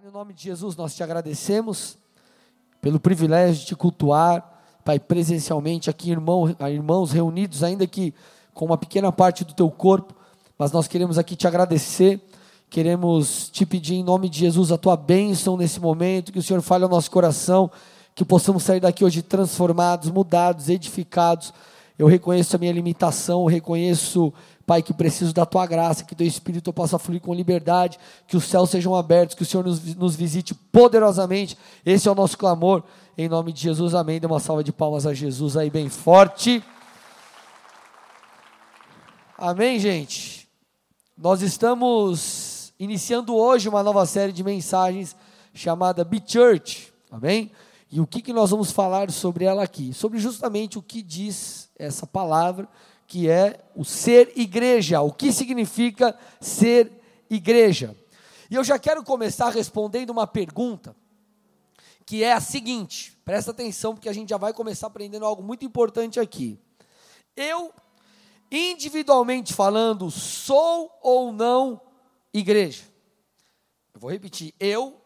Pai, no nome de Jesus, nós te agradecemos pelo privilégio de te cultuar, Pai, presencialmente aqui, irmão, irmãos reunidos, ainda que com uma pequena parte do teu corpo, mas nós queremos aqui te agradecer, queremos te pedir em nome de Jesus a tua bênção nesse momento, que o Senhor fale ao nosso coração, que possamos sair daqui hoje transformados, mudados, edificados. Eu reconheço a minha limitação, eu reconheço Pai, que preciso da tua graça, que teu Espírito possa fluir com liberdade, que os céus sejam abertos, que o Senhor nos, nos visite poderosamente. Esse é o nosso clamor. Em nome de Jesus, amém. Dê uma salva de palmas a Jesus aí, bem forte. Amém, gente. Nós estamos iniciando hoje uma nova série de mensagens chamada Be Church. Amém? E o que, que nós vamos falar sobre ela aqui? Sobre justamente o que diz essa palavra que é o ser igreja, o que significa ser igreja. E eu já quero começar respondendo uma pergunta, que é a seguinte: presta atenção, porque a gente já vai começar aprendendo algo muito importante aqui. Eu, individualmente falando, sou ou não igreja? Eu vou repetir: eu,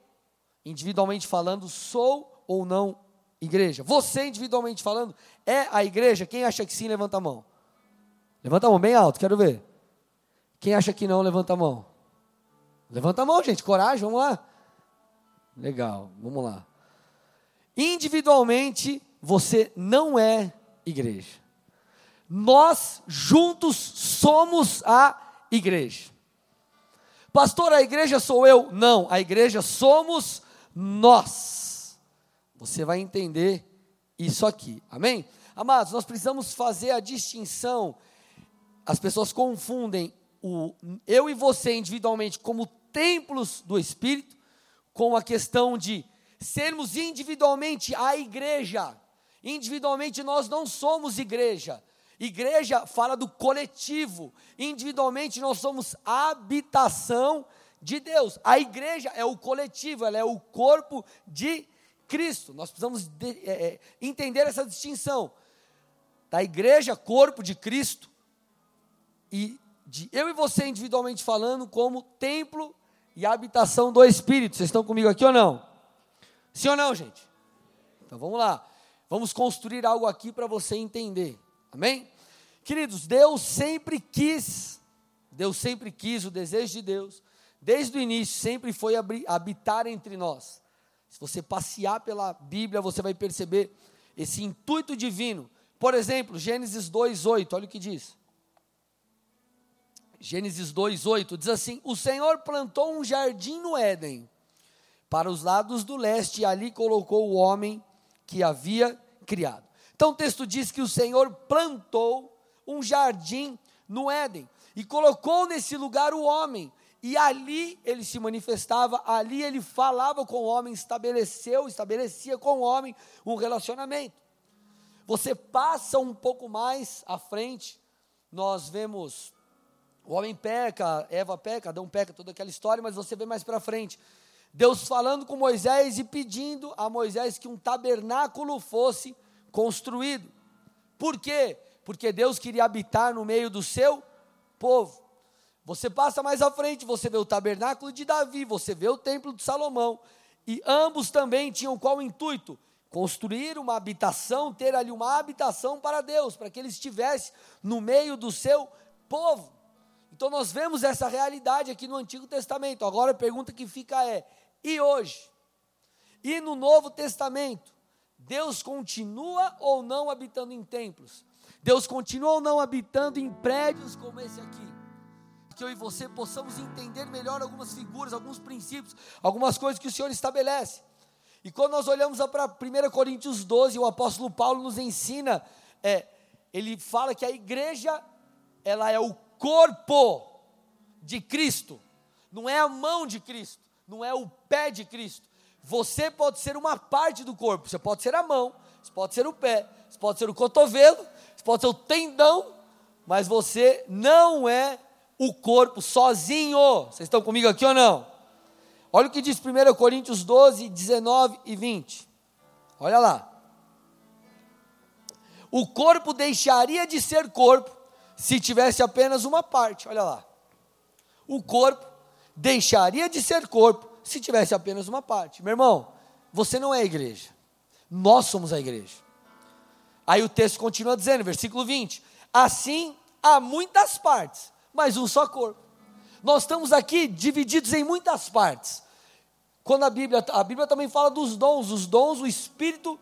individualmente falando, sou ou não igreja? Você, individualmente falando, é a igreja? Quem acha que sim, levanta a mão. Levanta a mão bem alto, quero ver. Quem acha que não, levanta a mão. Levanta a mão, gente, coragem, vamos lá. Legal, vamos lá. Individualmente, você não é igreja. Nós juntos somos a igreja. Pastor, a igreja sou eu? Não, a igreja somos nós. Você vai entender isso aqui, amém? Amados, nós precisamos fazer a distinção as pessoas confundem o eu e você individualmente como templos do Espírito com a questão de sermos individualmente a igreja. Individualmente nós não somos igreja. Igreja fala do coletivo. Individualmente nós somos habitação de Deus. A igreja é o coletivo, ela é o corpo de Cristo. Nós precisamos de, é, é entender essa distinção da igreja, corpo de Cristo, e de eu e você individualmente falando como templo e habitação do Espírito. Vocês estão comigo aqui ou não? Sim ou não, gente? Então vamos lá. Vamos construir algo aqui para você entender. Amém? Queridos, Deus sempre quis, Deus sempre quis, o desejo de Deus, desde o início, sempre foi habitar entre nós. Se você passear pela Bíblia, você vai perceber esse intuito divino. Por exemplo, Gênesis 2:8, olha o que diz. Gênesis 2:8 diz assim: O Senhor plantou um jardim no Éden, para os lados do leste, e ali colocou o homem que havia criado. Então o texto diz que o Senhor plantou um jardim no Éden e colocou nesse lugar o homem, e ali ele se manifestava, ali ele falava com o homem, estabeleceu, estabelecia com o homem um relacionamento. Você passa um pouco mais à frente, nós vemos o homem peca, Eva peca, Adão peca, toda aquela história, mas você vê mais para frente. Deus falando com Moisés e pedindo a Moisés que um tabernáculo fosse construído. Por quê? Porque Deus queria habitar no meio do seu povo. Você passa mais à frente, você vê o tabernáculo de Davi, você vê o templo de Salomão. E ambos também tinham qual intuito? Construir uma habitação, ter ali uma habitação para Deus, para que ele estivesse no meio do seu povo. Então nós vemos essa realidade aqui no Antigo Testamento. Agora a pergunta que fica é: e hoje? E no Novo Testamento? Deus continua ou não habitando em templos? Deus continua ou não habitando em prédios como esse aqui? Que eu e você possamos entender melhor algumas figuras, alguns princípios, algumas coisas que o Senhor estabelece. E quando nós olhamos para 1 Coríntios 12, o apóstolo Paulo nos ensina, é, ele fala que a igreja, ela é o corpo de Cristo, não é a mão de Cristo, não é o pé de Cristo. Você pode ser uma parte do corpo, você pode ser a mão, você pode ser o pé, você pode ser o cotovelo, você pode ser o tendão, mas você não é o corpo sozinho. Vocês estão comigo aqui ou não? Olha o que diz 1 Coríntios 12, 19 e 20. Olha lá. O corpo deixaria de ser corpo se tivesse apenas uma parte, olha lá. O corpo deixaria de ser corpo se tivesse apenas uma parte. Meu irmão, você não é a igreja. Nós somos a igreja. Aí o texto continua dizendo, versículo 20: Assim há muitas partes, mas um só corpo. Nós estamos aqui divididos em muitas partes. Quando a Bíblia, a Bíblia também fala dos dons, os dons, o Espírito,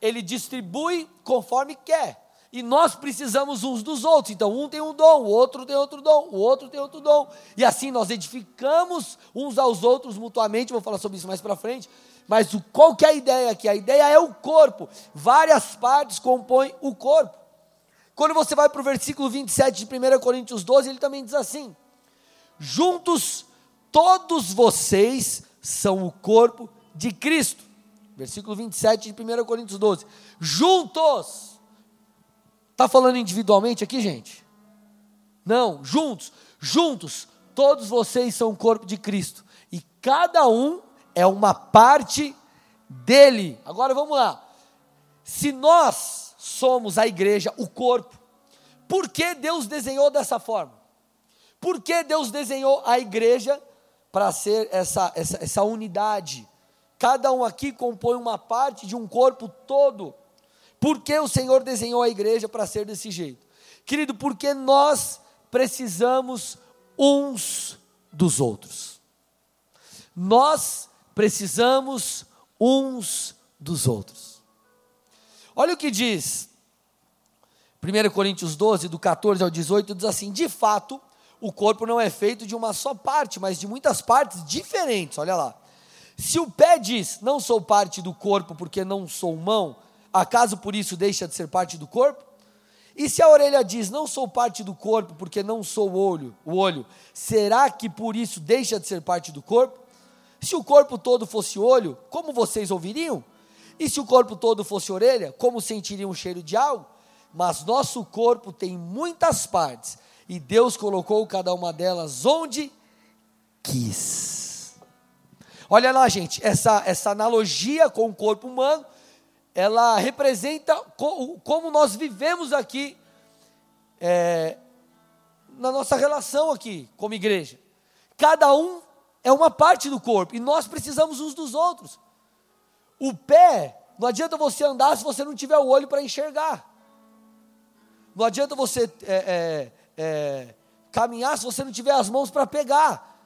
ele distribui conforme quer. E nós precisamos uns dos outros. Então, um tem um dom, o outro tem outro dom, o outro tem outro dom. E assim nós edificamos uns aos outros mutuamente. Vou falar sobre isso mais para frente. Mas o, qual que é a ideia aqui? A ideia é o corpo. Várias partes compõem o corpo. Quando você vai para o versículo 27 de 1 Coríntios 12, ele também diz assim: Juntos todos vocês são o corpo de Cristo. Versículo 27 de 1 Coríntios 12. Juntos. Está falando individualmente aqui, gente? Não, juntos. Juntos. Todos vocês são o corpo de Cristo. E cada um é uma parte dele. Agora vamos lá. Se nós somos a igreja, o corpo, por que Deus desenhou dessa forma? Por que Deus desenhou a igreja para ser essa, essa, essa unidade? Cada um aqui compõe uma parte de um corpo todo. Por que o Senhor desenhou a igreja para ser desse jeito? Querido, porque nós precisamos uns dos outros. Nós precisamos uns dos outros. Olha o que diz 1 Coríntios 12, do 14 ao 18, diz assim: De fato, o corpo não é feito de uma só parte, mas de muitas partes diferentes. Olha lá. Se o pé diz, não sou parte do corpo porque não sou mão, acaso por isso deixa de ser parte do corpo? E se a orelha diz, não sou parte do corpo porque não sou o olho, o olho, será que por isso deixa de ser parte do corpo? Se o corpo todo fosse olho, como vocês ouviriam? E se o corpo todo fosse orelha, como sentiriam o cheiro de algo? Mas nosso corpo tem muitas partes, e Deus colocou cada uma delas onde quis. Olha lá, gente, essa, essa analogia com o corpo humano, ela representa co, como nós vivemos aqui, é, na nossa relação aqui como igreja. Cada um é uma parte do corpo e nós precisamos uns dos outros. O pé, não adianta você andar se você não tiver o olho para enxergar. Não adianta você é, é, é, caminhar se você não tiver as mãos para pegar.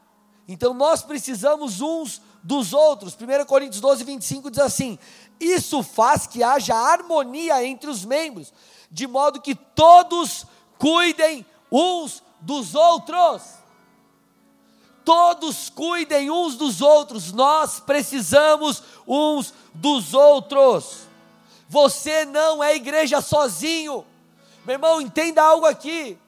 Então nós precisamos uns dos outros. 1 Coríntios 12, 25 diz assim: Isso faz que haja harmonia entre os membros, de modo que todos cuidem uns dos outros. Todos cuidem uns dos outros, nós precisamos uns dos outros. Você não é igreja sozinho, meu irmão, entenda algo aqui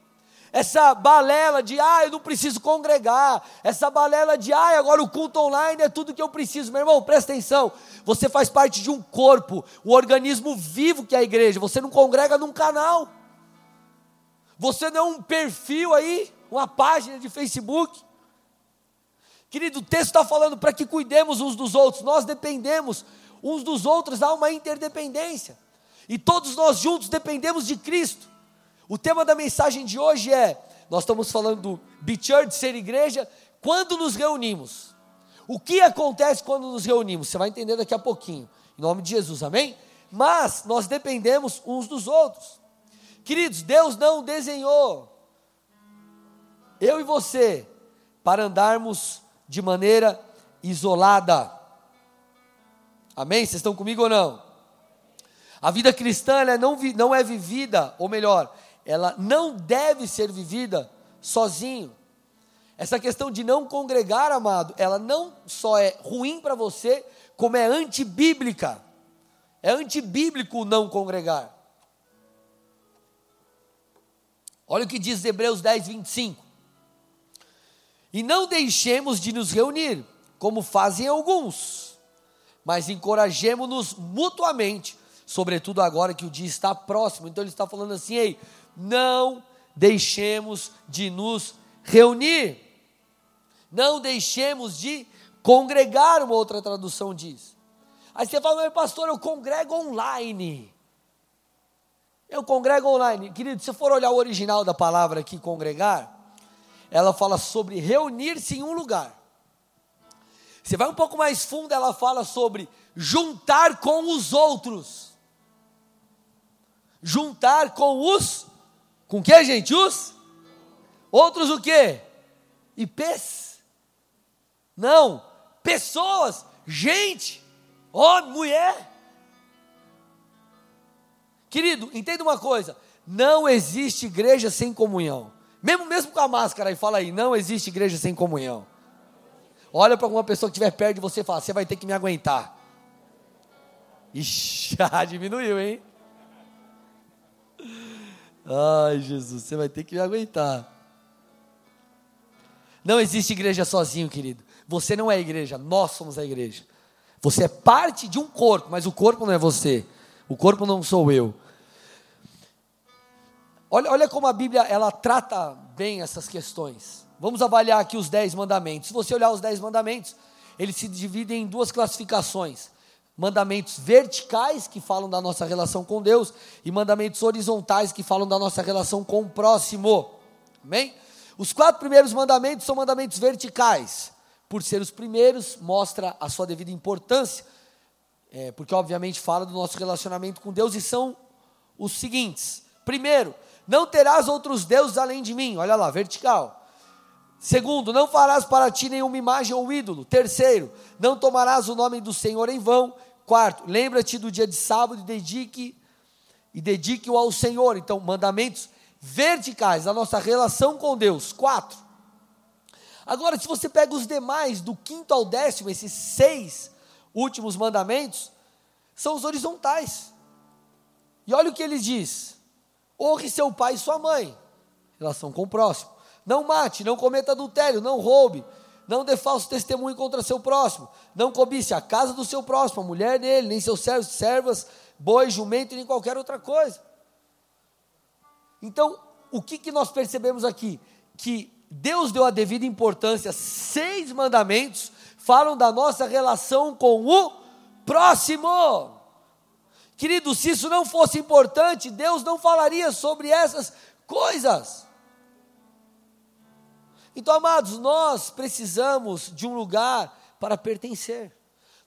essa balela de, ah, eu não preciso congregar, essa balela de, ah, agora o culto online é tudo que eu preciso. Meu irmão, presta atenção, você faz parte de um corpo, o organismo vivo que é a igreja, você não congrega num canal, você não é um perfil aí, uma página de Facebook. Querido, o texto está falando para que cuidemos uns dos outros, nós dependemos uns dos outros, há uma interdependência, e todos nós juntos dependemos de Cristo. O tema da mensagem de hoje é: nós estamos falando do Be Church, ser igreja, quando nos reunimos. O que acontece quando nos reunimos? Você vai entender daqui a pouquinho, em nome de Jesus, amém? Mas nós dependemos uns dos outros. Queridos, Deus não desenhou eu e você para andarmos de maneira isolada. Amém? Vocês estão comigo ou não? A vida cristã não, não é vivida, ou melhor, ela não deve ser vivida sozinho. Essa questão de não congregar, amado, ela não só é ruim para você, como é antibíblica. É antibíblico não congregar. Olha o que diz Hebreus 10, 25. E não deixemos de nos reunir, como fazem alguns, mas encorajemos-nos mutuamente, sobretudo agora que o dia está próximo. Então ele está falando assim: ei, não deixemos de nos reunir, não deixemos de congregar, uma outra tradução diz. Aí você fala, mas pastor, eu congrego online. Eu congrego online. Querido, se for olhar o original da palavra aqui, congregar, ela fala sobre reunir-se em um lugar. Você vai um pouco mais fundo, ela fala sobre juntar com os outros. Juntar com os com que, gente? Os outros o quê? IPs? Não, pessoas, gente, homem, mulher. Querido, entenda uma coisa: não existe igreja sem comunhão. Mesmo, mesmo com a máscara aí, fala aí, não existe igreja sem comunhão. Olha para alguma pessoa que estiver perto de você e fala, você vai ter que me aguentar. Ixi, já diminuiu, hein? Ai, Jesus, você vai ter que me aguentar. Não existe igreja sozinho, querido. Você não é igreja, nós somos a igreja. Você é parte de um corpo, mas o corpo não é você. O corpo não sou eu. Olha, olha como a Bíblia ela trata bem essas questões. Vamos avaliar aqui os dez mandamentos. Se você olhar os dez mandamentos, eles se dividem em duas classificações: mandamentos verticais, que falam da nossa relação com Deus, e mandamentos horizontais, que falam da nossa relação com o próximo. Amém? Os quatro primeiros mandamentos são mandamentos verticais. Por ser os primeiros, mostra a sua devida importância, é, porque obviamente fala do nosso relacionamento com Deus, e são os seguintes: primeiro, não terás outros deuses além de mim. Olha lá, vertical. Segundo, não farás para ti nenhuma imagem ou ídolo. Terceiro, não tomarás o nome do Senhor em vão. Quarto, lembra-te do dia de sábado e dedique e dedique-o ao Senhor. Então, mandamentos verticais da nossa relação com Deus. Quatro. Agora, se você pega os demais, do quinto ao décimo, esses seis últimos mandamentos, são os horizontais. E olha o que ele diz: Honre seu pai e sua mãe. Relação com o próximo. Não mate, não cometa adultério, não roube, não dê falso testemunho contra seu próximo, não cobice a casa do seu próximo, a mulher dele, nem seus servos, servas, boi, jumento, nem qualquer outra coisa. Então, o que, que nós percebemos aqui? Que Deus deu a devida importância, seis mandamentos falam da nossa relação com o próximo. Querido, se isso não fosse importante, Deus não falaria sobre essas coisas. Então, amados, nós precisamos de um lugar para pertencer.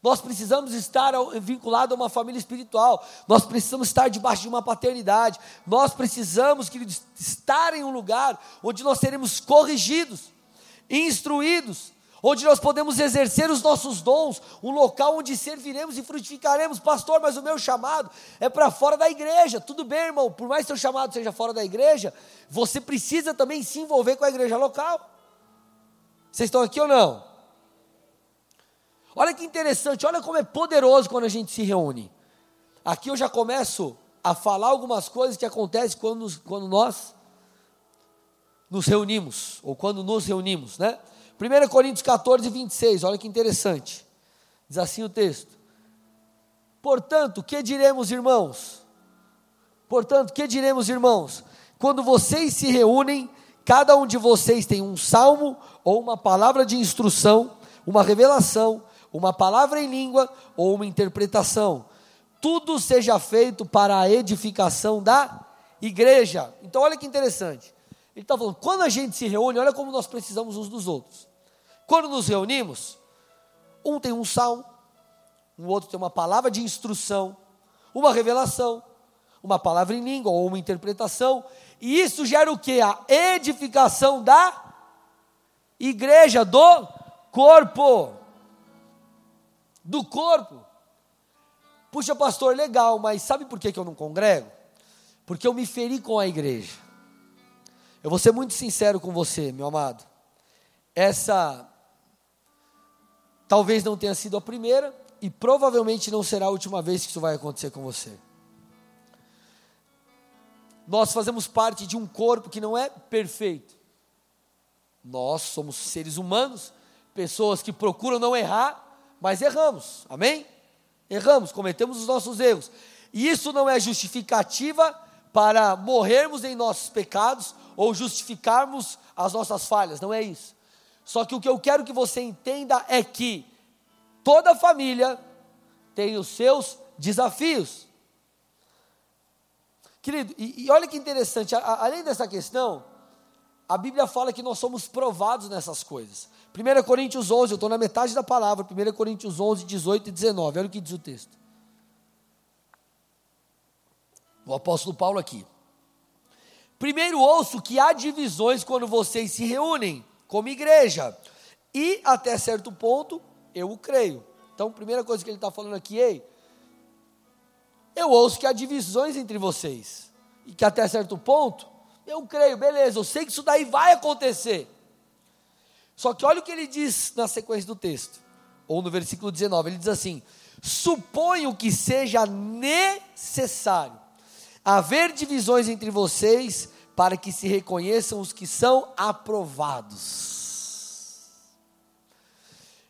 Nós precisamos estar vinculados a uma família espiritual. Nós precisamos estar debaixo de uma paternidade. Nós precisamos, queridos, estar em um lugar onde nós seremos corrigidos, instruídos, onde nós podemos exercer os nossos dons, um local onde serviremos e frutificaremos. Pastor, mas o meu chamado é para fora da igreja. Tudo bem, irmão, por mais que seu chamado seja fora da igreja, você precisa também se envolver com a igreja local. Vocês estão aqui ou não? Olha que interessante, olha como é poderoso quando a gente se reúne. Aqui eu já começo a falar algumas coisas que acontecem quando, quando nós nos reunimos, ou quando nos reunimos, né? 1 Coríntios 14, 26, olha que interessante. Diz assim o texto: Portanto, que diremos, irmãos? Portanto, que diremos, irmãos? Quando vocês se reúnem, cada um de vocês tem um salmo ou uma palavra de instrução, uma revelação, uma palavra em língua ou uma interpretação. Tudo seja feito para a edificação da igreja. Então, olha que interessante. Ele está falando, quando a gente se reúne, olha como nós precisamos uns dos outros. Quando nos reunimos, um tem um salmo, o outro tem uma palavra de instrução, uma revelação, uma palavra em língua ou uma interpretação, e isso gera o que? A edificação da igreja, do corpo. Do corpo. Puxa, pastor, legal, mas sabe por que, eu não congrego? Porque eu me feri com a igreja. Eu vou ser muito sincero com você, meu amado. Essa talvez não tenha sido a primeira e provavelmente não será a última vez que isso vai acontecer com você. Nós fazemos parte de um corpo que não é perfeito. Nós somos seres humanos, pessoas que procuram não errar, mas erramos. Amém? Erramos, cometemos os nossos erros. E isso não é justificativa para morrermos em nossos pecados ou justificarmos as nossas falhas, não é isso. Só que o que eu quero que você entenda é que toda família tem os seus desafios. Querido, e, e olha que interessante, a, além dessa questão, a Bíblia fala que nós somos provados nessas coisas. 1 Coríntios 11, eu estou na metade da palavra, 1 Coríntios 11, 18 e 19, olha o que diz o texto. O apóstolo Paulo aqui. Primeiro ouço que há divisões quando vocês se reúnem como igreja, e até certo ponto eu o creio. Então, primeira coisa que ele está falando aqui, ei, eu ouço que há divisões entre vocês, e que até certo ponto eu creio, beleza, eu sei que isso daí vai acontecer. Só que olha o que ele diz na sequência do texto, ou no versículo 19: ele diz assim: Suponho que seja necessário haver divisões entre vocês para que se reconheçam os que são aprovados.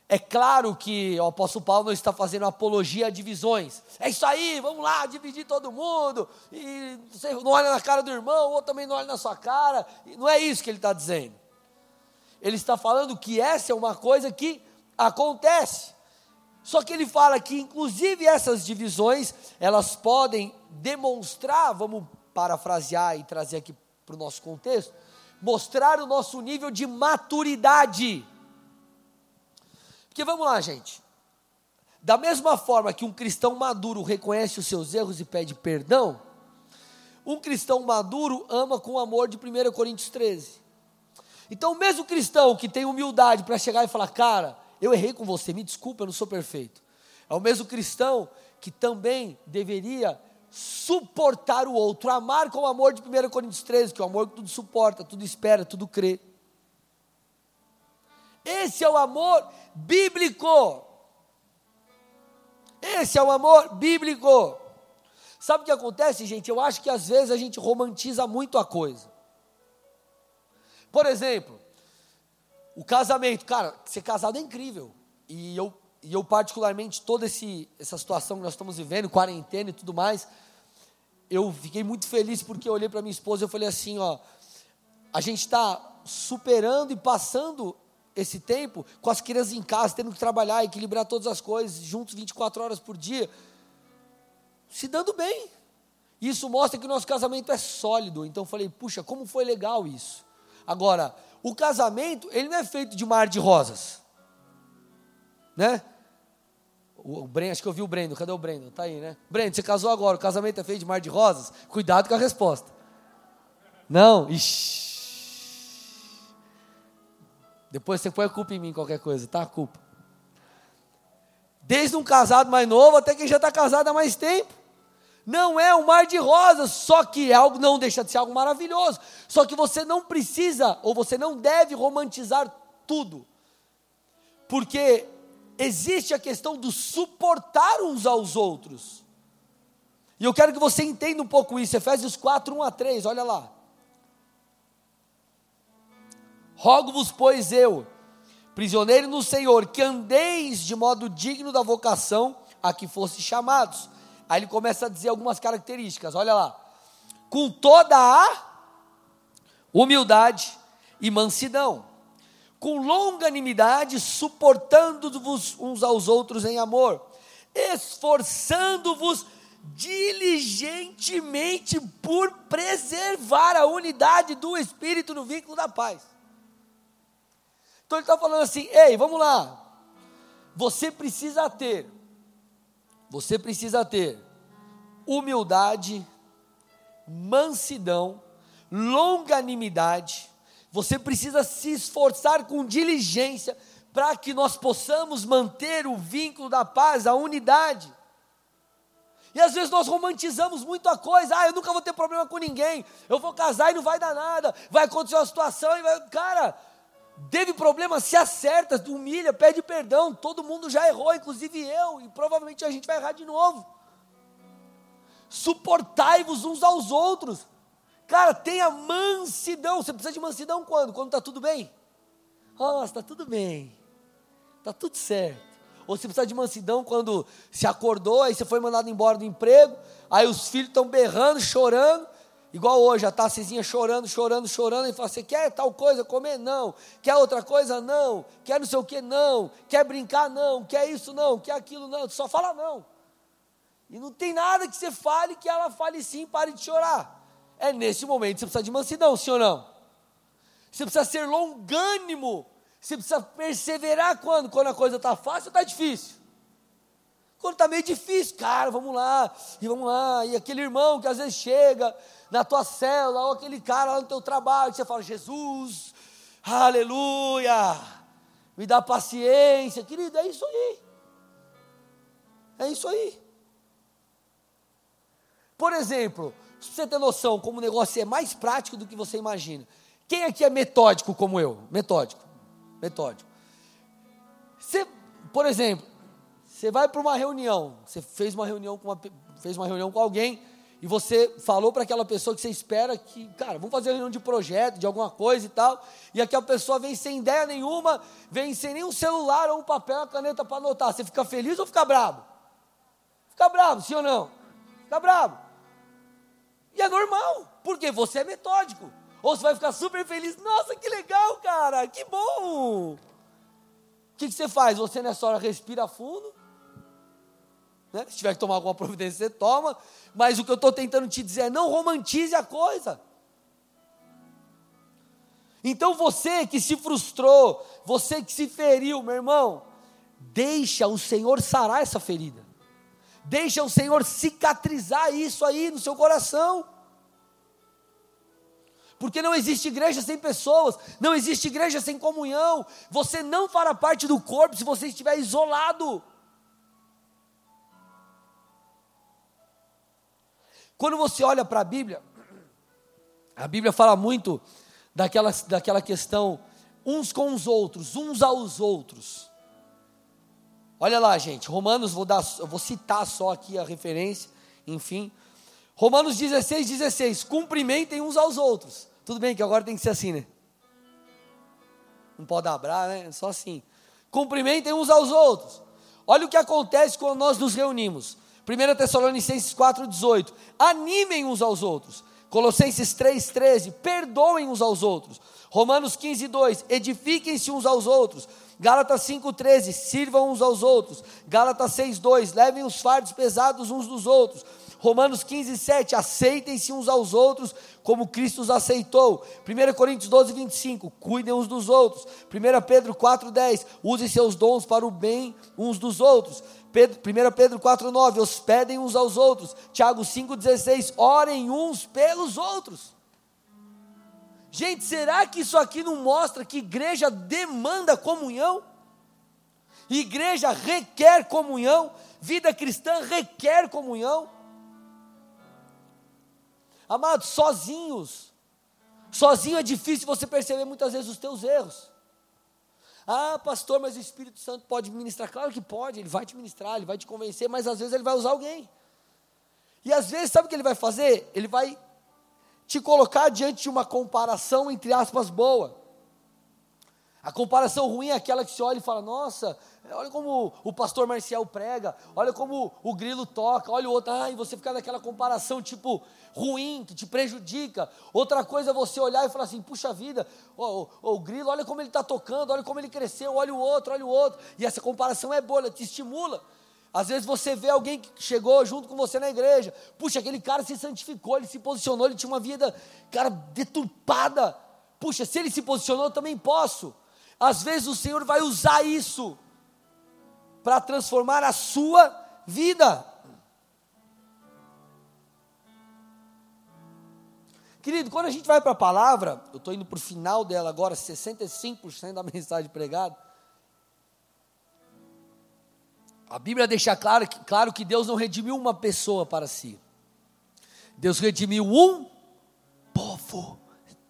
É claro que o apóstolo Paulo não está fazendo apologia a divisões. É isso aí, vamos lá, dividir todo mundo. E você não olha na cara do irmão, ou também não olha na sua cara. Não é isso que ele está dizendo. Ele está falando que essa é uma coisa que acontece. Só que ele fala que, inclusive, essas divisões, elas podem demonstrar, vamos parafrasear e trazer aqui para o nosso contexto, mostrar o nosso nível de maturidade porque vamos lá, gente. Da mesma forma que um cristão maduro reconhece os seus erros e pede perdão, um cristão maduro ama com amor de 1 Coríntios 13. Então, o mesmo cristão que tem humildade para chegar e falar, cara, eu errei com você, me desculpa, eu não sou perfeito. É o mesmo cristão que também deveria suportar o outro, amar com o amor de 1 Coríntios 13, que é o amor que tudo suporta, tudo espera, tudo crê. Esse é o amor bíblico. Esse é o amor bíblico. Sabe o que acontece, gente? Eu acho que às vezes a gente romantiza muito a coisa. Por exemplo, o casamento. Cara, ser casado é incrível. E eu, e eu particularmente, toda esse, essa situação que nós estamos vivendo, quarentena e tudo mais, eu fiquei muito feliz porque eu olhei para minha esposa e eu falei assim, ó, a gente está superando e passando esse tempo com as crianças em casa, tendo que trabalhar, equilibrar todas as coisas, juntos 24 horas por dia, se dando bem. Isso mostra que o nosso casamento é sólido. Então eu falei, puxa, como foi legal isso. Agora, o casamento, ele não é feito de mar de rosas. Né? O, o Breno, acho que eu vi o Breno, cadê o Breno? Tá aí, né? Breno, você casou agora, o casamento é feito de mar de rosas? Cuidado com a resposta. Não, ixi. Depois você põe a culpa em mim, qualquer coisa, tá? A culpa. Desde um casado mais novo até quem já está casado há mais tempo. Não é um mar de rosas, só que é algo não deixa de ser algo maravilhoso. Só que você não precisa ou você não deve romantizar tudo. Porque existe a questão do suportar uns aos outros. E eu quero que você entenda um pouco isso. Efésios 4, 1 a 3, olha lá. Rogo-vos, pois eu, prisioneiro no Senhor, que andeis de modo digno da vocação a que fosse chamados. Aí ele começa a dizer algumas características, olha lá. Com toda a humildade e mansidão, com longanimidade, suportando-vos uns aos outros em amor, esforçando-vos diligentemente por preservar a unidade do Espírito no vínculo da paz. Então ele está falando assim: ei, vamos lá. Você precisa ter, você precisa ter humildade, mansidão, longanimidade. Você precisa se esforçar com diligência para que nós possamos manter o vínculo da paz, a unidade. E às vezes nós romantizamos muito a coisa. Ah, eu nunca vou ter problema com ninguém. Eu vou casar e não vai dar nada. Vai acontecer uma situação e vai. Cara, Teve problema, se acerta, humilha, pede perdão. Todo mundo já errou, inclusive eu, e provavelmente a gente vai errar de novo. Suportai-vos uns aos outros. Cara, tenha mansidão. Você precisa de mansidão quando? Quando está tudo bem? Nossa, está tudo bem. Está tudo certo. Ou você precisa de mansidão quando se acordou, aí você foi mandado embora do emprego, aí os filhos estão berrando, chorando, Igual hoje, a Tassizinha chorando, chorando, chorando, e fala: Você quer tal coisa comer? Não. Quer outra coisa? Não. Quer não sei o que? Não. Quer brincar? Não. Quer isso? Não. Quer aquilo? Não. Só fala não. E não tem nada que você fale que ela fale sim, pare de chorar. É nesse momento que você precisa de mansidão, sim ou não? Você precisa ser longânimo. Você precisa perseverar quando? Quando a coisa está fácil ou está difícil? Quando está meio difícil, cara, vamos lá, e vamos lá. E aquele irmão que às vezes chega na tua célula, ou aquele cara lá no teu trabalho, que você fala, Jesus, aleluia, me dá paciência, querido, é isso aí. É isso aí. Por exemplo, para você ter noção como o negócio é mais prático do que você imagina. Quem aqui é metódico como eu? Metódico. Metódico. Você, por exemplo, você vai para uma reunião, você fez uma reunião com uma, fez uma reunião com alguém e você falou para aquela pessoa que você espera que, cara, vamos fazer reunião de projeto, de alguma coisa e tal, e aquela pessoa vem sem ideia nenhuma, vem sem nenhum celular ou um papel, uma caneta para anotar. Você fica feliz ou fica bravo? Fica bravo, sim ou não? Fica bravo. E é normal, porque você é metódico. Ou você vai ficar super feliz, nossa, que legal, cara, que bom. O que, que você faz? Você nessa hora respira fundo, né? se tiver que tomar alguma providência, você toma, mas o que eu estou tentando te dizer é: não romantize a coisa. Então você que se frustrou, você que se feriu, meu irmão, deixa o Senhor sarar essa ferida. Deixa o Senhor cicatrizar isso aí no seu coração. Porque não existe igreja sem pessoas, não existe igreja sem comunhão. Você não fará parte do corpo se você estiver isolado. Quando você olha para a Bíblia, a Bíblia fala muito daquela, daquela questão uns com os outros, uns aos outros. Olha lá, gente, Romanos, vou, dar, vou citar só aqui a referência, enfim. Romanos 16, 16. Cumprimentem uns aos outros. Tudo bem que agora tem que ser assim, né? Não pode abrar, né? Só assim. Cumprimentem uns aos outros. Olha o que acontece quando nós nos reunimos. 1 Tessalonicenses 4, 18. Animem uns aos outros. Colossenses 3, 13. Perdoem uns aos outros. Romanos 15, 2. Edifiquem-se uns aos outros Gálatas 5,13, sirvam uns aos outros. Gálatas 6,2, levem os fardos pesados uns dos outros. Romanos 15, 7, aceitem-se uns aos outros como Cristo os aceitou. 1 Coríntios 12, 25, cuidem uns dos outros. 1 Pedro 4, 10, usem seus dons para o bem uns dos outros. Pedro, 1 Pedro 4, 9, hospedem uns aos outros. Tiago 5, 16, orem uns pelos outros. Gente, será que isso aqui não mostra que igreja demanda comunhão? Igreja requer comunhão, vida cristã requer comunhão. Amados, sozinhos, sozinho é difícil você perceber muitas vezes os teus erros. Ah, pastor, mas o Espírito Santo pode ministrar? Claro que pode, ele vai te ministrar, ele vai te convencer, mas às vezes ele vai usar alguém. E às vezes, sabe o que ele vai fazer? Ele vai te colocar diante de uma comparação, entre aspas, boa. A comparação ruim é aquela que se olha e fala: Nossa, olha como o pastor Marcial prega, olha como o grilo toca, olha o outro, ah, e você fica naquela comparação tipo ruim, que te prejudica. Outra coisa é você olhar e falar assim: Puxa vida, o, o, o grilo, olha como ele está tocando, olha como ele cresceu, olha o outro, olha o outro. E essa comparação é boa, ela te estimula. Às vezes você vê alguém que chegou junto com você na igreja, puxa, aquele cara se santificou, ele se posicionou, ele tinha uma vida, cara, deturpada. Puxa, se ele se posicionou, eu também posso. Às vezes o Senhor vai usar isso para transformar a sua vida. Querido, quando a gente vai para a palavra, eu estou indo para o final dela agora, 65% da mensagem pregada. A Bíblia deixa claro, claro que Deus não redimiu uma pessoa para si. Deus redimiu um povo.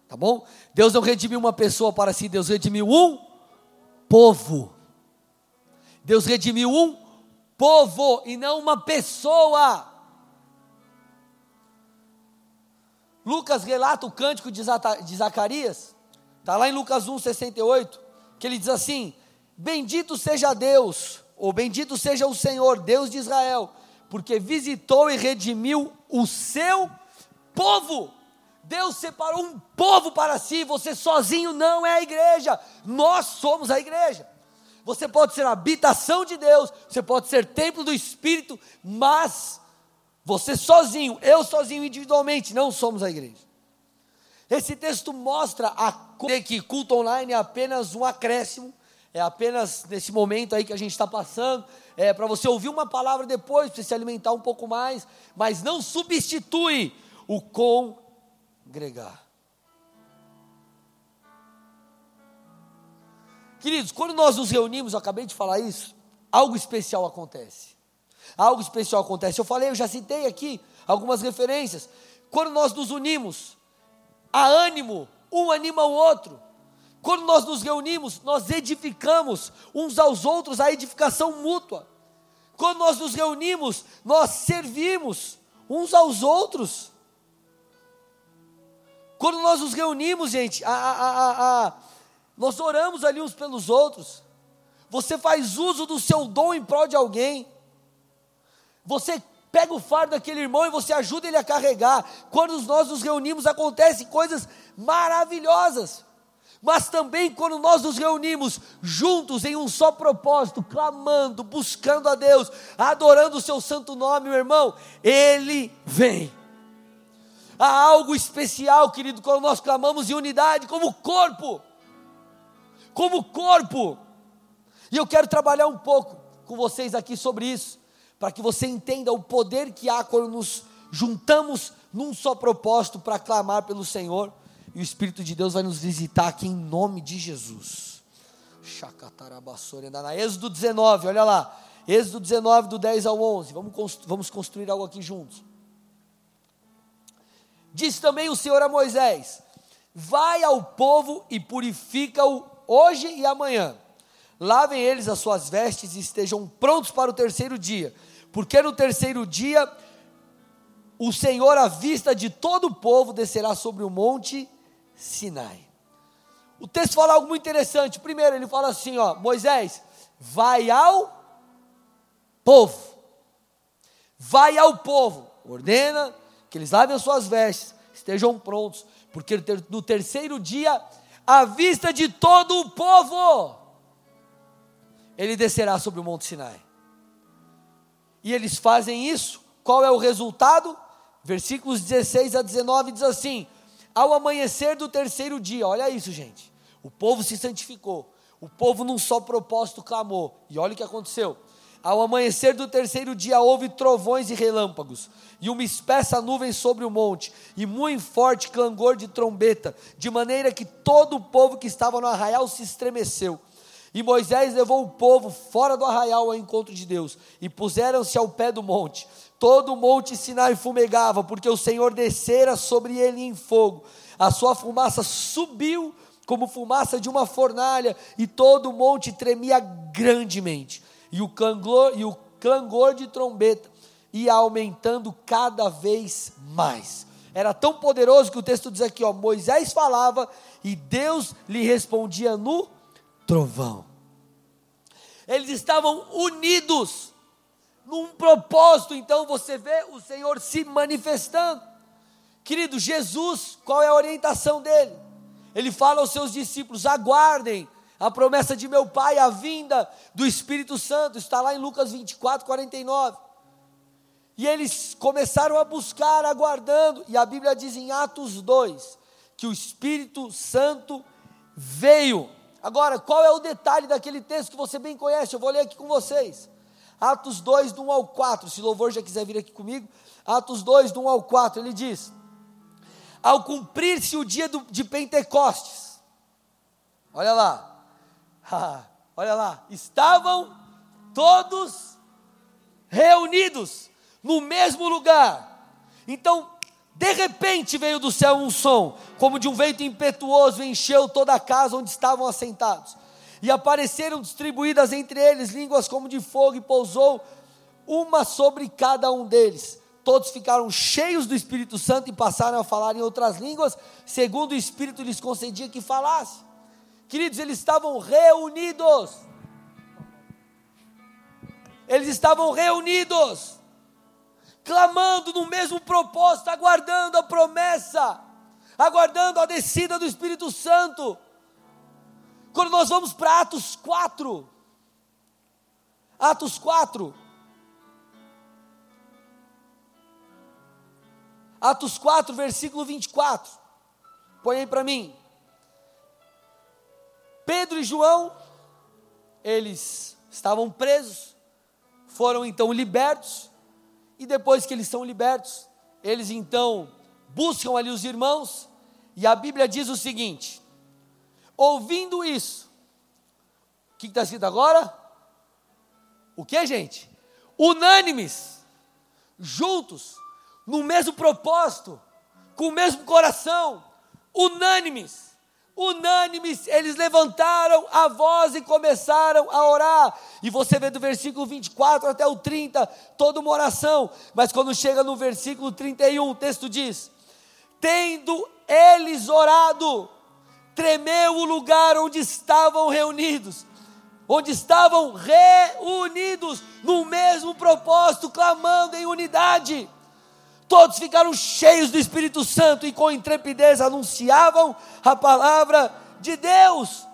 Tá bom? Deus não redimiu uma pessoa para si, Deus redimiu um povo. Deus redimiu um povo e não uma pessoa. Lucas relata o cântico de Zacarias, está lá em Lucas 1, 68, que ele diz assim: Bendito seja Deus ou bendito seja o Senhor, Deus de Israel, porque visitou e redimiu o seu povo. Deus separou um povo para si, você sozinho não é a igreja, nós somos a igreja. Você pode ser a habitação de Deus, você pode ser templo do Espírito, mas você sozinho, eu sozinho individualmente, não somos a igreja. Esse texto mostra a que culto online é apenas um acréscimo, é apenas nesse momento aí que a gente está passando, é para você ouvir uma palavra depois, para você se alimentar um pouco mais, mas não substitui o congregar. Queridos, quando nós nos reunimos, eu acabei de falar isso, algo especial acontece. Algo especial acontece. Eu falei, eu já citei aqui algumas referências. Quando nós nos unimos, há ânimo, um anima o outro. Quando nós nos reunimos, nós edificamos uns aos outros a edificação mútua. Quando nós nos reunimos, nós servimos uns aos outros. Quando nós nos reunimos, gente, a, a, a, nós oramos ali uns pelos outros. Você faz uso do seu dom em prol de alguém. Você pega o fardo daquele irmão e você ajuda ele a carregar. Quando nós nos reunimos, acontecem coisas maravilhosas. Mas também quando nós nos reunimos juntos em um só propósito, clamando, buscando a Deus, adorando o seu santo nome, meu irmão, ele vem. Há algo especial, querido, quando nós clamamos em unidade, como corpo como corpo. E eu quero trabalhar um pouco com vocês aqui sobre isso, para que você entenda o poder que há quando nos juntamos num só propósito para clamar pelo Senhor. E o Espírito de Deus vai nos visitar aqui em nome de Jesus. Na Êxodo 19, olha lá. Êxodo 19, do 10 ao 11. Vamos, vamos construir algo aqui juntos. Diz também o Senhor a Moisés: Vai ao povo e purifica-o hoje e amanhã. Lavem eles as suas vestes e estejam prontos para o terceiro dia, porque no terceiro dia o Senhor, à vista de todo o povo, descerá sobre o monte Sinai. O texto fala algo muito interessante. Primeiro, ele fala assim: ó, Moisés, vai ao povo, vai ao povo, ordena que eles lavem as suas vestes, estejam prontos, porque no terceiro dia à vista de todo o povo, ele descerá sobre o Monte Sinai. E eles fazem isso, qual é o resultado? Versículos 16 a 19 diz assim: Ao amanhecer do terceiro dia, olha isso, gente. O povo se santificou, o povo num só propósito clamou, e olha o que aconteceu. Ao amanhecer do terceiro dia houve trovões e relâmpagos, e uma espessa nuvem sobre o monte, e muito forte clangor de trombeta, de maneira que todo o povo que estava no arraial se estremeceu. E Moisés levou o povo fora do arraial ao encontro de Deus, e puseram-se ao pé do monte. Todo o monte Sinai fumegava, porque o Senhor descera sobre ele em fogo. A sua fumaça subiu como fumaça de uma fornalha, e todo o monte tremia grandemente e o clangor, e o clangor de trombeta ia aumentando cada vez mais. Era tão poderoso que o texto diz aqui, ó, Moisés falava e Deus lhe respondia no trovão. Eles estavam unidos num propósito, então você vê o Senhor se manifestando. Querido, Jesus, qual é a orientação dele? Ele fala aos seus discípulos: aguardem a promessa de meu Pai, a vinda do Espírito Santo, está lá em Lucas 24, 49. E eles começaram a buscar, aguardando, e a Bíblia diz em Atos 2 que o Espírito Santo veio. Agora, qual é o detalhe daquele texto que você bem conhece? Eu vou ler aqui com vocês. Atos 2, do 1 ao 4. Se louvor já quiser vir aqui comigo, Atos 2, do 1 ao 4, ele diz: Ao cumprir-se o dia do, de Pentecostes, olha lá, olha lá, estavam todos reunidos no mesmo lugar. Então, de repente veio do céu um som, como de um vento impetuoso, encheu toda a casa onde estavam assentados. E apareceram distribuídas entre eles línguas como de fogo, e pousou uma sobre cada um deles. Todos ficaram cheios do Espírito Santo e passaram a falar em outras línguas, segundo o Espírito lhes concedia que falasse. Queridos, eles estavam reunidos. Eles estavam reunidos, clamando no mesmo propósito, aguardando a promessa, aguardando a descida do Espírito Santo. Quando nós vamos para Atos 4, Atos 4, Atos 4, versículo 24. põe aí para mim. Pedro e João, eles estavam presos, foram então libertos, e depois que eles são libertos, eles então buscam ali os irmãos, e a Bíblia diz o seguinte: ouvindo isso, o que está escrito agora? O que, gente? Unânimes, juntos, no mesmo propósito, com o mesmo coração, unânimes, unânimes, eles levantaram a voz e começaram a orar. E você vê do versículo 24 até o 30, toda uma oração. Mas quando chega no versículo 31, o texto diz: Tendo eles orado, tremeu o lugar onde estavam reunidos, onde estavam reunidos no mesmo propósito, clamando em unidade. Todos ficaram cheios do Espírito Santo e com intrepidez anunciavam a palavra de Deus.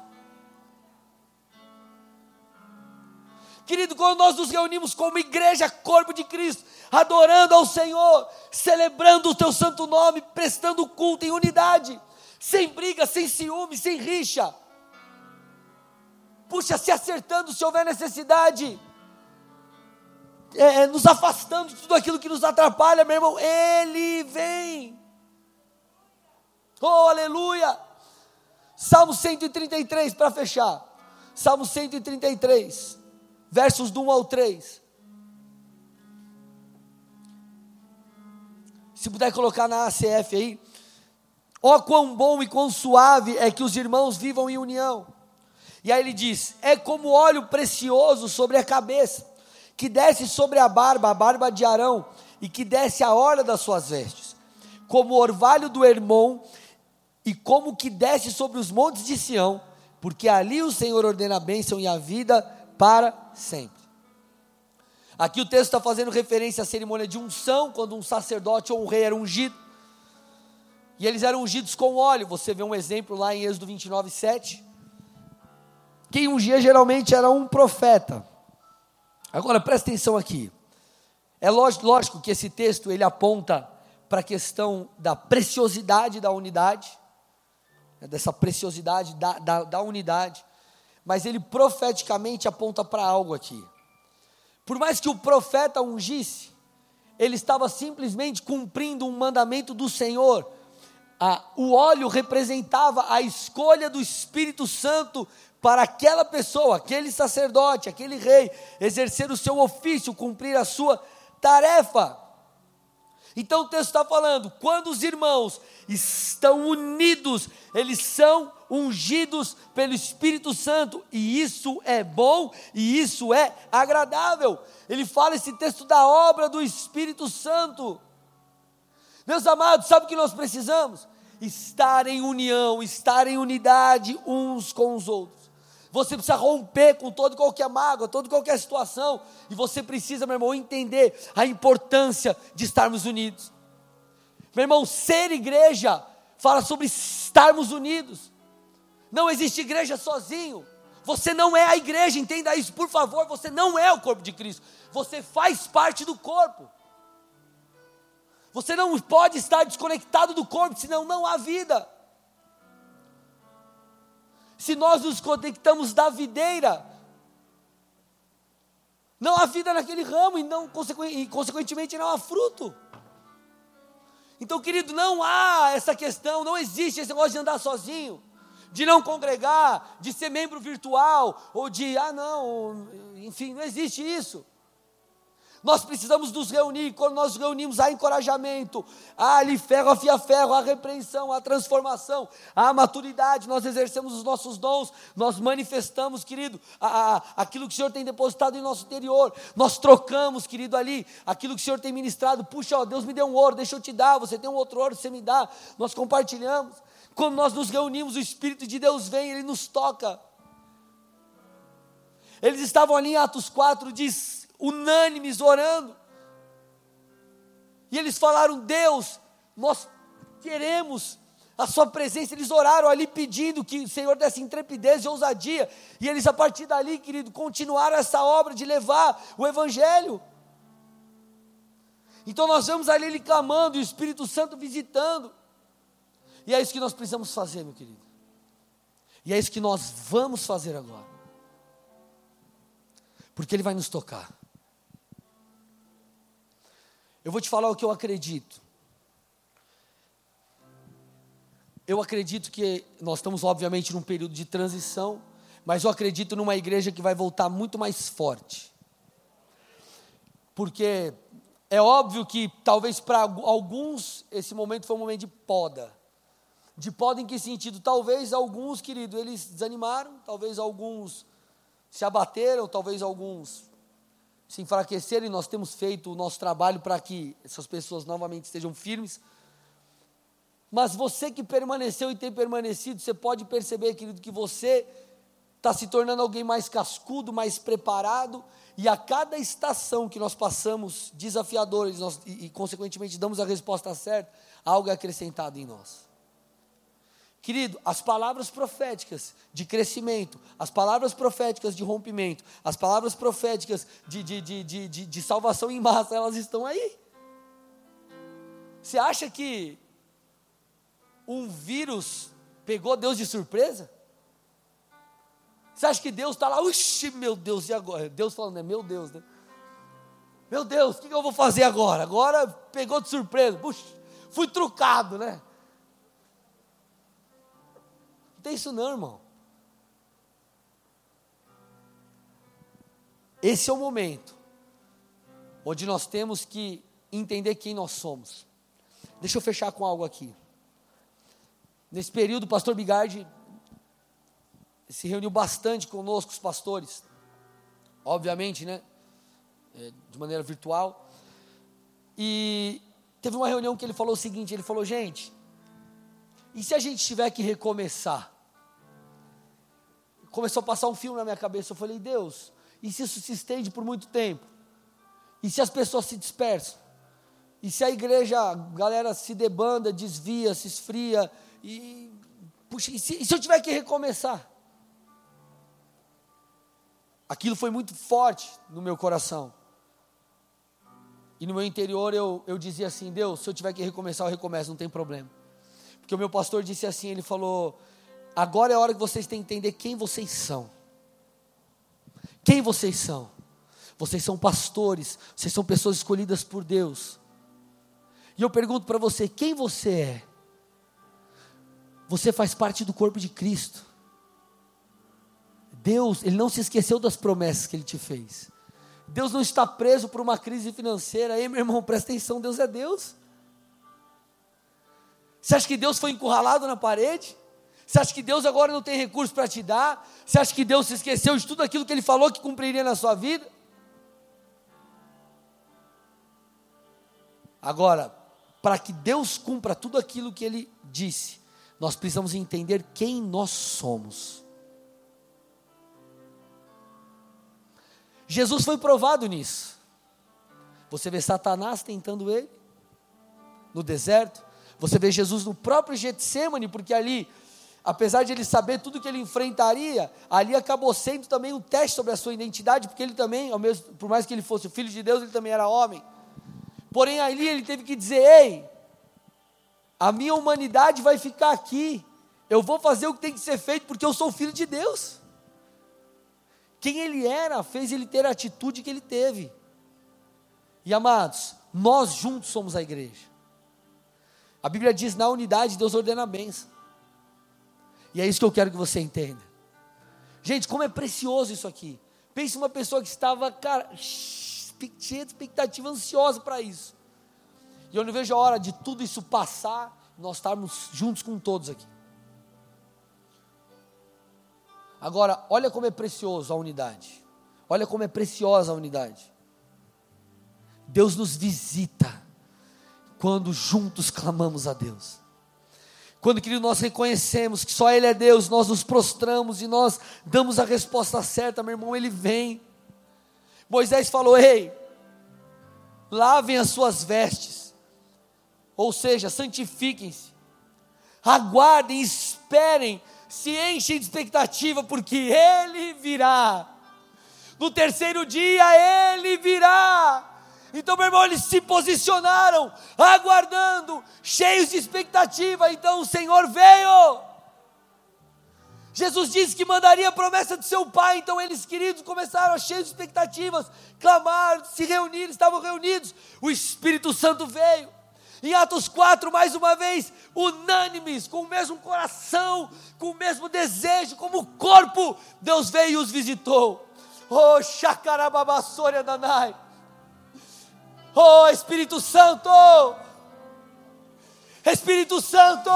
Querido, quando nós nos reunimos como igreja, corpo de Cristo, adorando ao Senhor, celebrando o teu santo nome, prestando culto em unidade, sem briga, sem ciúme, sem rixa. Puxa, se acertando se houver necessidade. É, é, nos afastando de tudo aquilo que nos atrapalha, meu irmão. Ele vem. Oh, aleluia. Salmo 133, para fechar. Salmo 133, versos do 1 ao 3. Se puder colocar na ACF aí. Ó, oh, quão bom e quão suave é que os irmãos vivam em união. E aí ele diz: é como óleo precioso sobre a cabeça, que desce sobre a barba, a barba de Arão, e que desce a hora das suas vestes, como o orvalho do Hermon, e como que desce sobre os montes de Sião, porque ali o Senhor ordena a bênção e a vida para sempre. Aqui o texto está fazendo referência à cerimônia de unção, quando um sacerdote ou um rei era ungido. E eles eram ungidos com óleo. Você vê um exemplo lá em Êxodo 29, 7. Quem ungia geralmente era um profeta. Agora presta atenção aqui. É lógico, que esse texto ele aponta para a questão da preciosidade da unidade, né, dessa preciosidade da, da, da unidade, mas ele profeticamente aponta para algo aqui. Por mais que o profeta ungisse, ele estava simplesmente cumprindo um mandamento do Senhor ah, o óleo representava a escolha do Espírito Santo para aquela pessoa, aquele sacerdote, aquele rei, exercer o seu ofício, cumprir a sua tarefa. Então o texto está falando: quando os irmãos estão unidos, eles são ungidos pelo Espírito Santo, e isso é bom e isso é agradável. Ele fala esse texto da obra do Espírito Santo. Meus amados, sabe o que nós precisamos? Estar em união, estar em unidade uns com os outros. Você precisa romper com todo qualquer mágoa, toda qualquer situação, e você precisa, meu irmão, entender a importância de estarmos unidos. Meu irmão, ser igreja fala sobre estarmos unidos. Não existe igreja sozinho. Você não é a igreja, entenda isso, por favor. Você não é o corpo de Cristo. Você faz parte do corpo. Você não pode estar desconectado do corpo, senão não há vida. Se nós nos conectamos da videira, não há vida naquele ramo e, não, consequentemente não há fruto. Então, querido, não há essa questão, não existe esse negócio de andar sozinho, de não congregar, de ser membro virtual, ou de, ah, não, enfim, não existe isso. Nós precisamos nos reunir. Quando nós nos reunimos, há encorajamento, há ali ferro, afia ferro, há repreensão, há transformação, há maturidade. Nós exercemos os nossos dons, nós manifestamos, querido, a, a, aquilo que o Senhor tem depositado em nosso interior. Nós trocamos, querido, ali, aquilo que o Senhor tem ministrado. Puxa, ó, Deus me deu um ouro, deixa eu te dar. Você tem um outro ouro, você me dá. Nós compartilhamos. Quando nós nos reunimos, o Espírito de Deus vem, ele nos toca. Eles estavam ali em Atos 4, diz unânimes orando. E eles falaram: Deus, nós queremos a Sua presença. Eles oraram ali pedindo que o Senhor desse intrepidez e ousadia. E eles, a partir dali, querido, continuaram essa obra de levar o Evangelho. Então nós vemos ali ele clamando, e o Espírito Santo visitando. E é isso que nós precisamos fazer, meu querido. E é isso que nós vamos fazer agora. Porque Ele vai nos tocar. Eu vou te falar o que eu acredito. Eu acredito que nós estamos, obviamente, num período de transição, mas eu acredito numa igreja que vai voltar muito mais forte. Porque é óbvio que talvez para alguns esse momento foi um momento de poda. De poda em que sentido? Talvez alguns, querido, eles desanimaram, talvez alguns se abateram, talvez alguns se enfraqueceram, e nós temos feito o nosso trabalho para que essas pessoas novamente estejam firmes. Mas você que permaneceu e tem permanecido, você pode perceber, querido, que você está se tornando alguém mais cascudo, mais preparado, e a cada estação que nós passamos desafiadores nós, e, e, consequentemente, damos a resposta certa, algo é acrescentado em nós. Querido, as palavras proféticas de crescimento, as palavras proféticas de rompimento, as palavras proféticas de, de, de, de, de, salvação em massa, elas estão aí. Você acha que um vírus pegou Deus de surpresa? Você acha que Deus está lá, uxi, meu Deus, e agora? Deus falando, é meu Deus, né? Meu Deus, o que, que eu vou fazer agora? Agora pegou de surpresa, puxa, fui trucado, né? Tem isso não, irmão. Esse é o momento onde nós temos que entender quem nós somos. Deixa eu fechar com algo aqui. Nesse período, o pastor Bigardi se reuniu bastante conosco, os pastores, obviamente, né? É, de maneira virtual. E teve uma reunião que ele falou o seguinte: ele falou, gente, e se a gente tiver que recomeçar? Começou a passar um filme na minha cabeça. Eu falei, Deus, e se isso se estende por muito tempo? E se as pessoas se dispersam? E se a igreja, a galera se debanda, desvia, se esfria? E, puxa, e se, e se eu tiver que recomeçar? Aquilo foi muito forte no meu coração. E no meu interior eu, eu dizia assim: Deus, se eu tiver que recomeçar, eu recomeço, não tem problema. Porque o meu pastor disse assim: ele falou, Agora é a hora que vocês têm que entender quem vocês são. Quem vocês são? Vocês são pastores, vocês são pessoas escolhidas por Deus. E eu pergunto para você: quem você é? Você faz parte do corpo de Cristo. Deus, Ele não se esqueceu das promessas que Ele te fez. Deus não está preso por uma crise financeira. Ei, meu irmão, presta atenção: Deus é Deus. Você acha que Deus foi encurralado na parede? Você acha que Deus agora não tem recurso para te dar? Você acha que Deus se esqueceu de tudo aquilo que Ele falou que cumpriria na sua vida? Agora, para que Deus cumpra tudo aquilo que Ele disse, nós precisamos entender quem nós somos. Jesus foi provado nisso. Você vê Satanás tentando ele no deserto. Você vê Jesus no próprio Getsemane, porque ali apesar de ele saber tudo que ele enfrentaria, ali acabou sendo também um teste sobre a sua identidade, porque ele também, ao mesmo, por mais que ele fosse filho de Deus, ele também era homem. Porém, ali ele teve que dizer: Ei, a minha humanidade vai ficar aqui, eu vou fazer o que tem que ser feito, porque eu sou filho de Deus. Quem ele era fez ele ter a atitude que ele teve. E amados, nós juntos somos a igreja. A Bíblia diz: na unidade, Deus ordena a bênção. E é isso que eu quero que você entenda. Gente, como é precioso isso aqui. Pense uma pessoa que estava, cara, cheia de expectativa, ansiosa para isso. E eu não vejo a hora de tudo isso passar, nós estarmos juntos com todos aqui. Agora, olha como é precioso a unidade. Olha como é preciosa a unidade. Deus nos visita quando juntos clamamos a Deus. Quando, querido, nós reconhecemos que só Ele é Deus, nós nos prostramos e nós damos a resposta certa, meu irmão, Ele vem. Moisés falou: Ei, lavem as suas vestes, ou seja, santifiquem-se, aguardem, esperem, se enchem de expectativa, porque Ele virá. No terceiro dia Ele virá. Então, meu irmão, eles se posicionaram, aguardando, cheios de expectativa. Então o Senhor veio. Jesus disse que mandaria a promessa de seu Pai, então eles, queridos, começaram cheios de expectativas, clamar, se reunir, estavam reunidos. O Espírito Santo veio. Em Atos 4, mais uma vez, unânimes, com o mesmo coração, com o mesmo desejo, como corpo, Deus veio e os visitou. Oh, Shakarababassória Danai. Oh, Espírito Santo! Espírito Santo!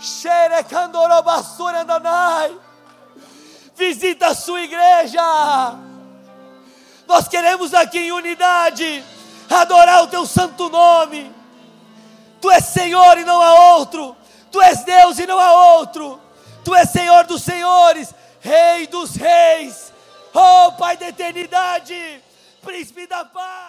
Xerecandorobassória Danai. Visita a sua igreja. Nós queremos aqui em unidade adorar o teu santo nome. Tu és Senhor e não há outro. Tu és Deus e não há outro. Tu és Senhor dos senhores, Rei dos reis. Oh, Pai da eternidade, Príncipe da paz.